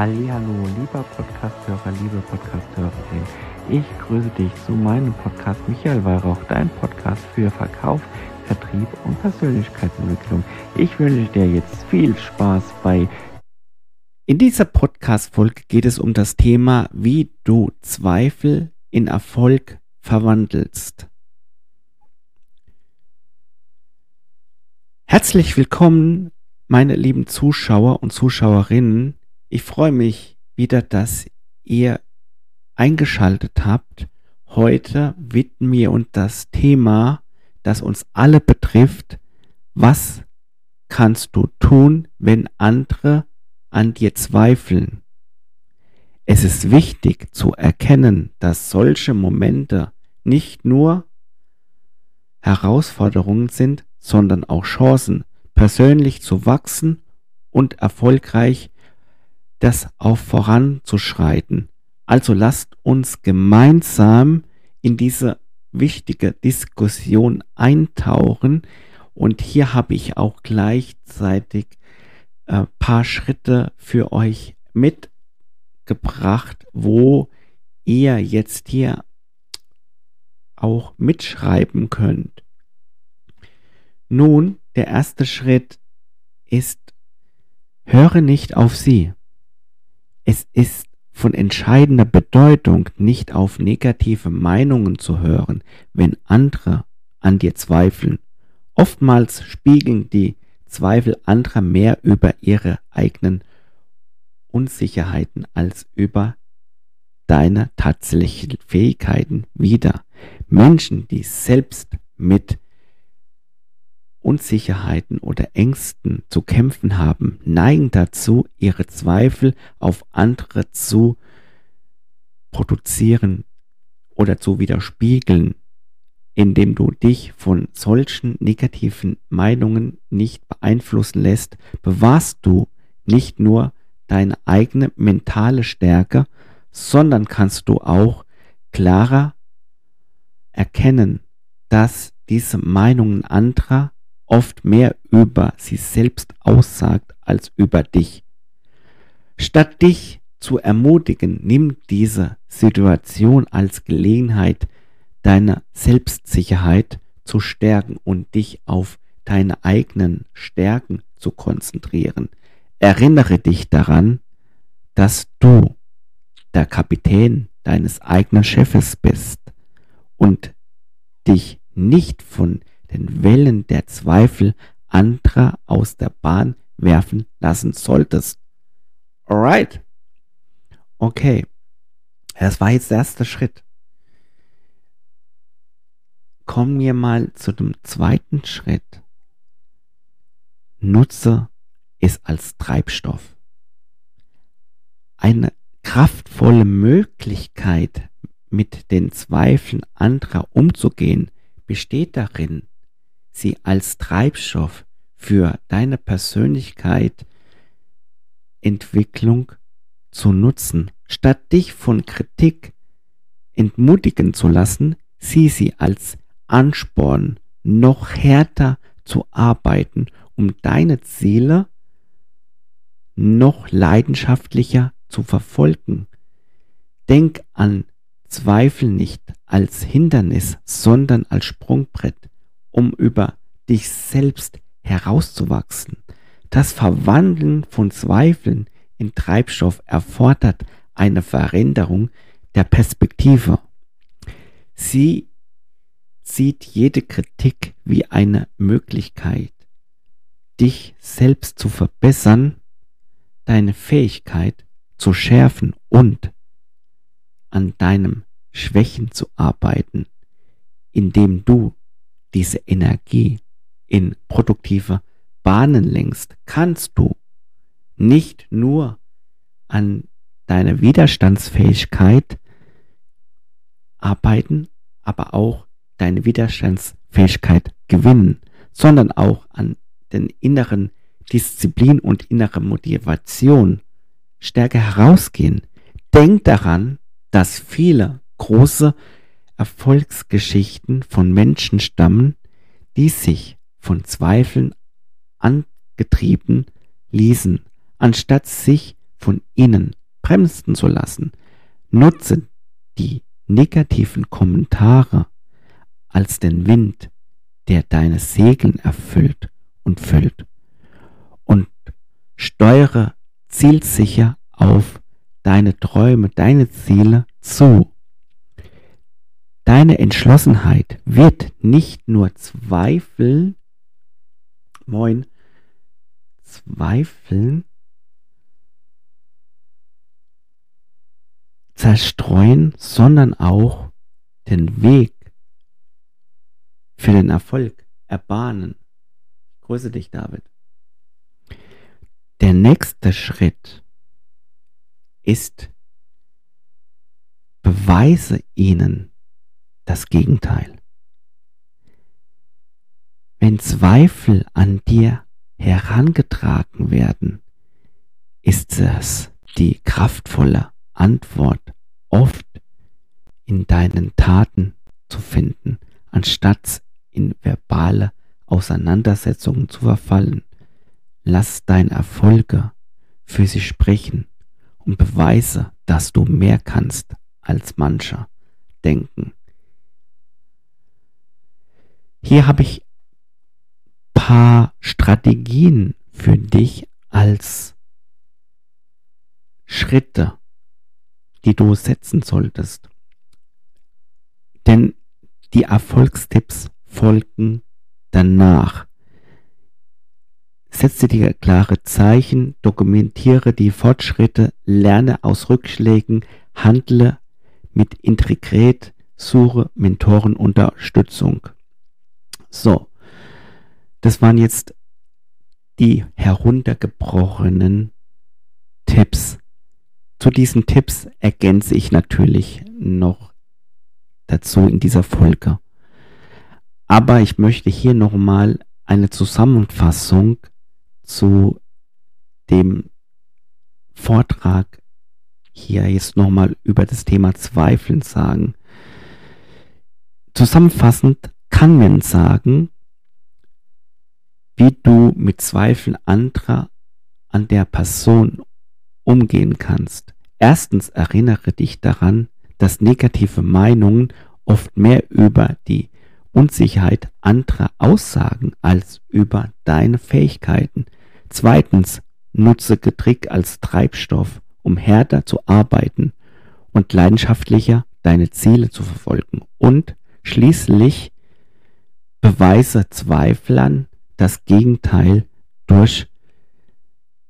Hallo, lieber Podcasthörer, liebe Podcasthörerin. Ich grüße dich zu meinem Podcast Michael Weihrauch, dein Podcast für Verkauf, Vertrieb und Persönlichkeitsentwicklung. Ich wünsche dir jetzt viel Spaß bei. In dieser Podcast-Folge geht es um das Thema, wie du Zweifel in Erfolg verwandelst. Herzlich willkommen, meine lieben Zuschauer und Zuschauerinnen. Ich freue mich wieder, dass ihr eingeschaltet habt. Heute widmen wir uns das Thema, das uns alle betrifft. Was kannst du tun, wenn andere an dir zweifeln? Es ist wichtig zu erkennen, dass solche Momente nicht nur Herausforderungen sind, sondern auch Chancen, persönlich zu wachsen und erfolgreich das auch voranzuschreiten. Also lasst uns gemeinsam in diese wichtige Diskussion eintauchen. Und hier habe ich auch gleichzeitig ein äh, paar Schritte für euch mitgebracht, wo ihr jetzt hier auch mitschreiben könnt. Nun, der erste Schritt ist, höre nicht auf sie. Es ist von entscheidender Bedeutung, nicht auf negative Meinungen zu hören, wenn andere an dir zweifeln. Oftmals spiegeln die Zweifel anderer mehr über ihre eigenen Unsicherheiten als über deine tatsächlichen Fähigkeiten wider. Menschen, die selbst mit Unsicherheiten oder Ängsten zu kämpfen haben, neigen dazu, ihre Zweifel auf andere zu produzieren oder zu widerspiegeln, indem du dich von solchen negativen Meinungen nicht beeinflussen lässt, bewahrst du nicht nur deine eigene mentale Stärke, sondern kannst du auch klarer erkennen, dass diese Meinungen anderer oft mehr über sie selbst aussagt als über dich. Statt dich zu ermutigen, nimm diese Situation als Gelegenheit, deine Selbstsicherheit zu stärken und dich auf deine eigenen Stärken zu konzentrieren. Erinnere dich daran, dass du der Kapitän deines eigenen Chefes bist und dich nicht von den Wellen der Zweifel anderer aus der Bahn werfen lassen solltest. Alright. Okay. Das war jetzt der erste Schritt. Kommen wir mal zu dem zweiten Schritt. Nutze es als Treibstoff. Eine kraftvolle Möglichkeit, mit den Zweifeln anderer umzugehen, besteht darin, sie als Treibstoff für deine Persönlichkeit Entwicklung zu nutzen. Statt dich von Kritik entmutigen zu lassen, sieh sie als Ansporn, noch härter zu arbeiten, um deine Ziele noch leidenschaftlicher zu verfolgen. Denk an Zweifel nicht als Hindernis, sondern als Sprungbrett um über dich selbst herauszuwachsen. Das Verwandeln von Zweifeln in Treibstoff erfordert eine Veränderung der Perspektive. Sie sieht jede Kritik wie eine Möglichkeit, dich selbst zu verbessern, deine Fähigkeit zu schärfen und an deinem Schwächen zu arbeiten, indem du diese Energie in produktive Bahnen lenkst, kannst du nicht nur an deiner Widerstandsfähigkeit arbeiten, aber auch deine Widerstandsfähigkeit gewinnen, sondern auch an den inneren Disziplin und innere Motivation stärker herausgehen. Denk daran, dass viele große Erfolgsgeschichten von Menschen stammen, die sich von Zweifeln angetrieben ließen, anstatt sich von innen bremsen zu lassen. Nutze die negativen Kommentare als den Wind, der deine Segeln erfüllt und füllt. Und steuere zielsicher auf deine Träume, deine Ziele zu. Deine Entschlossenheit wird nicht nur zweifeln, moin, zweifeln, zerstreuen, sondern auch den Weg für den Erfolg erbahnen. grüße dich, David. Der nächste Schritt ist, beweise ihnen das Gegenteil. Wenn Zweifel an dir herangetragen werden, ist es die kraftvolle Antwort oft in deinen Taten zu finden, anstatt in verbale Auseinandersetzungen zu verfallen. Lass deine Erfolge für sie sprechen und beweise, dass du mehr kannst als mancher denken. Hier habe ich paar Strategien für dich als Schritte, die du setzen solltest. Denn die Erfolgstipps folgen danach. Setze dir klare Zeichen, dokumentiere die Fortschritte, lerne aus Rückschlägen, handle mit Integrität, suche Mentorenunterstützung. So, das waren jetzt die heruntergebrochenen Tipps. Zu diesen Tipps ergänze ich natürlich noch dazu in dieser Folge. Aber ich möchte hier nochmal eine Zusammenfassung zu dem Vortrag hier jetzt nochmal über das Thema Zweifeln sagen. Zusammenfassend kann man sagen, wie du mit Zweifeln anderer an der Person umgehen kannst. Erstens erinnere dich daran, dass negative Meinungen oft mehr über die Unsicherheit anderer aussagen als über deine Fähigkeiten. Zweitens, nutze Getrick als Treibstoff, um härter zu arbeiten und leidenschaftlicher deine Ziele zu verfolgen. Und schließlich beweise Zweiflern das Gegenteil durch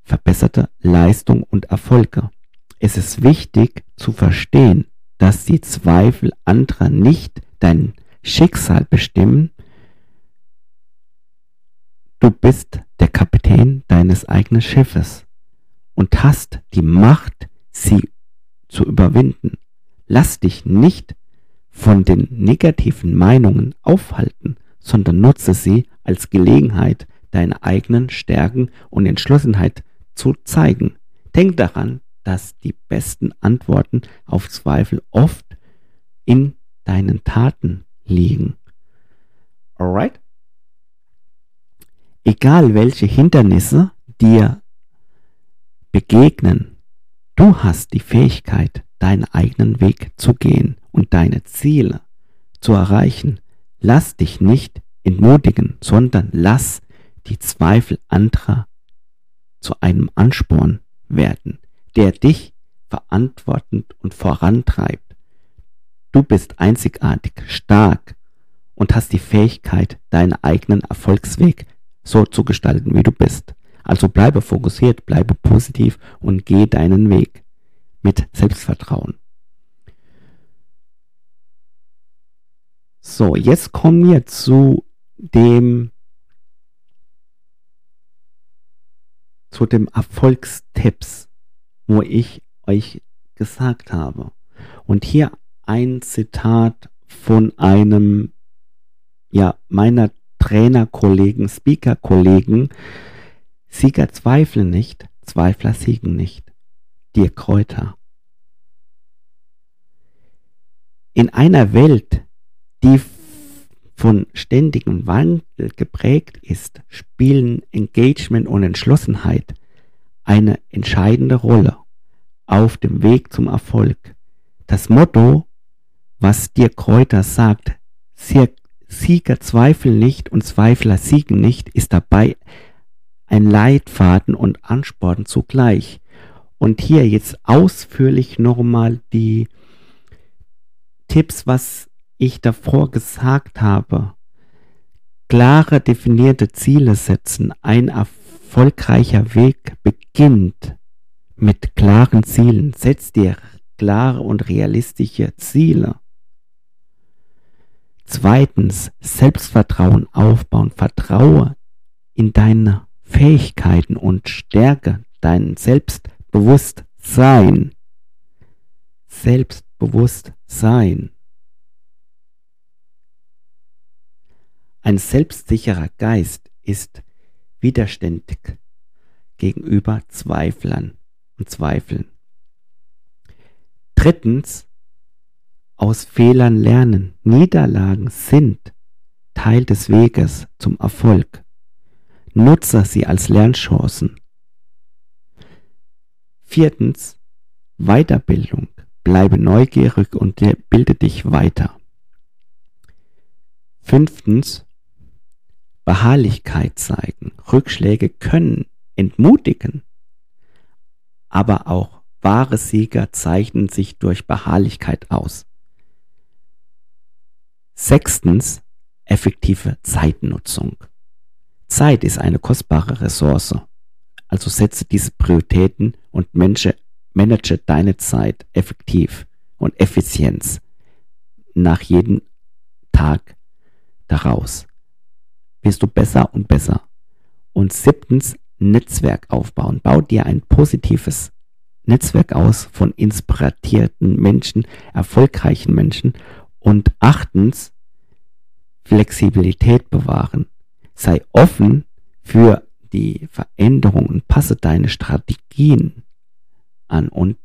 verbesserte Leistung und Erfolge. Es ist wichtig zu verstehen, dass die Zweifel anderer nicht dein Schicksal bestimmen. Du bist der Kapitän deines eigenen Schiffes und hast die Macht, sie zu überwinden. Lass dich nicht von den negativen Meinungen aufhalten, sondern nutze sie als Gelegenheit, deine eigenen Stärken und Entschlossenheit zu zeigen. Denk daran, dass die besten Antworten auf Zweifel oft in deinen Taten liegen. Alright? Egal welche Hindernisse dir begegnen, du hast die Fähigkeit, deinen eigenen Weg zu gehen und deine Ziele zu erreichen. Lass dich nicht entmutigen, sondern lass die Zweifel anderer zu einem Ansporn werden, der dich verantwortend und vorantreibt. Du bist einzigartig, stark und hast die Fähigkeit, deinen eigenen Erfolgsweg so zu gestalten, wie du bist. Also bleibe fokussiert, bleibe positiv und geh deinen Weg mit Selbstvertrauen. So, jetzt kommen wir zu dem zu dem Erfolgstipps, wo ich euch gesagt habe. Und hier ein Zitat von einem, ja, meiner Trainerkollegen, Speakerkollegen. Sieger zweifle nicht, Zweifler siegen nicht. Dir Kräuter. In einer Welt, die von ständigem Wandel geprägt ist, spielen Engagement und Entschlossenheit eine entscheidende Rolle auf dem Weg zum Erfolg. Das Motto, was dir Kräuter sagt, Sieger zweifeln nicht und Zweifler siegen nicht, ist dabei ein Leitfaden und Ansporn zugleich. Und hier jetzt ausführlich nochmal die Tipps, was ich davor gesagt habe. Klare definierte Ziele setzen. Ein erfolgreicher Weg beginnt mit klaren Zielen. Setz dir klare und realistische Ziele. Zweitens, Selbstvertrauen aufbauen. Vertraue in deine Fähigkeiten und stärke dein Selbstbewusstsein. Selbstbewusstsein. Ein selbstsicherer Geist ist widerständig gegenüber Zweiflern und Zweifeln. Drittens, aus Fehlern lernen. Niederlagen sind Teil des Weges zum Erfolg. Nutze sie als Lernchancen. Viertens, Weiterbildung. Bleibe neugierig und bilde dich weiter. Fünftens, Beharrlichkeit zeigen. Rückschläge können entmutigen, aber auch wahre Sieger zeichnen sich durch Beharrlichkeit aus. Sechstens, effektive Zeitnutzung. Zeit ist eine kostbare Ressource. Also setze diese Prioritäten und manage, manage deine Zeit effektiv und Effizienz nach jedem Tag daraus. Wirst du besser und besser. Und siebtens, Netzwerk aufbauen. Bau dir ein positives Netzwerk aus von inspirierten Menschen, erfolgreichen Menschen und achtens, Flexibilität bewahren. Sei offen für die Veränderung und passe deine Strategien an und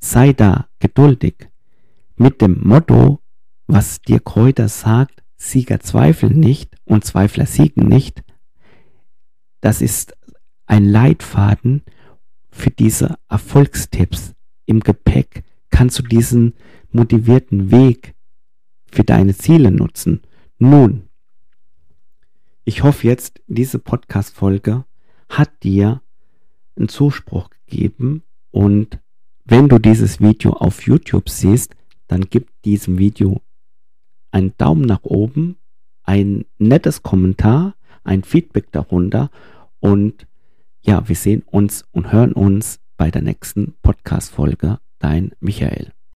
sei da geduldig mit dem Motto, was dir Kräuter sagt, Sieger zweifeln nicht und Zweifler siegen nicht. Das ist ein Leitfaden für diese Erfolgstipps im Gepäck kannst du diesen motivierten Weg für deine Ziele nutzen. Nun, ich hoffe jetzt, diese Podcast-Folge hat dir einen Zuspruch gegeben und wenn du dieses Video auf YouTube siehst, dann gib diesem Video einen Daumen nach oben, ein nettes Kommentar, ein Feedback darunter und ja, wir sehen uns und hören uns bei der nächsten Podcast-Folge dein Michael.